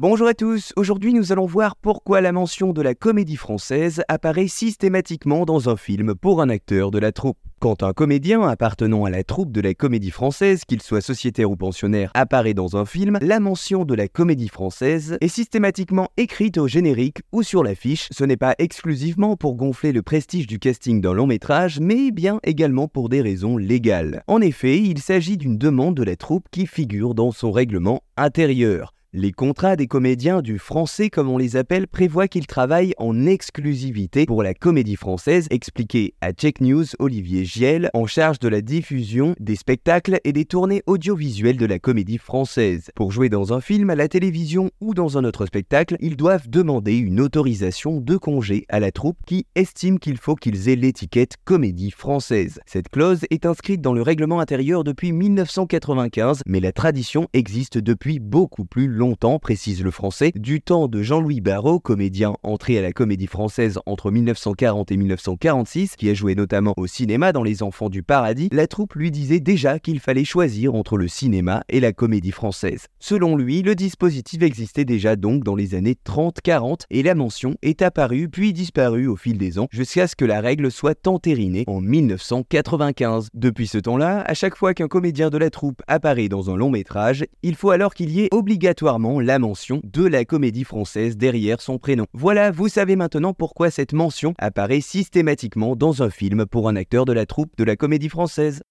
Bonjour à tous, aujourd'hui nous allons voir pourquoi la mention de la comédie française apparaît systématiquement dans un film pour un acteur de la troupe. Quand un comédien appartenant à la troupe de la comédie française, qu'il soit sociétaire ou pensionnaire, apparaît dans un film, la mention de la comédie française est systématiquement écrite au générique ou sur l'affiche. Ce n'est pas exclusivement pour gonfler le prestige du casting d'un long métrage, mais bien également pour des raisons légales. En effet, il s'agit d'une demande de la troupe qui figure dans son règlement intérieur. Les contrats des comédiens du français, comme on les appelle, prévoient qu'ils travaillent en exclusivité pour la comédie française, expliqué à Check News Olivier Giel, en charge de la diffusion des spectacles et des tournées audiovisuelles de la comédie française. Pour jouer dans un film, à la télévision ou dans un autre spectacle, ils doivent demander une autorisation de congé à la troupe qui estime qu'il faut qu'ils aient l'étiquette comédie française. Cette clause est inscrite dans le règlement intérieur depuis 1995, mais la tradition existe depuis beaucoup plus longtemps longtemps, précise le français, du temps de Jean-Louis Barrault, comédien entré à la comédie française entre 1940 et 1946, qui a joué notamment au cinéma dans Les Enfants du Paradis, la troupe lui disait déjà qu'il fallait choisir entre le cinéma et la comédie française. Selon lui, le dispositif existait déjà donc dans les années 30-40 et la mention est apparue puis disparue au fil des ans jusqu'à ce que la règle soit entérinée en 1995. Depuis ce temps-là, à chaque fois qu'un comédien de la troupe apparaît dans un long métrage, il faut alors qu'il y ait obligatoirement la mention de la comédie française derrière son prénom. Voilà, vous savez maintenant pourquoi cette mention apparaît systématiquement dans un film pour un acteur de la troupe de la comédie française.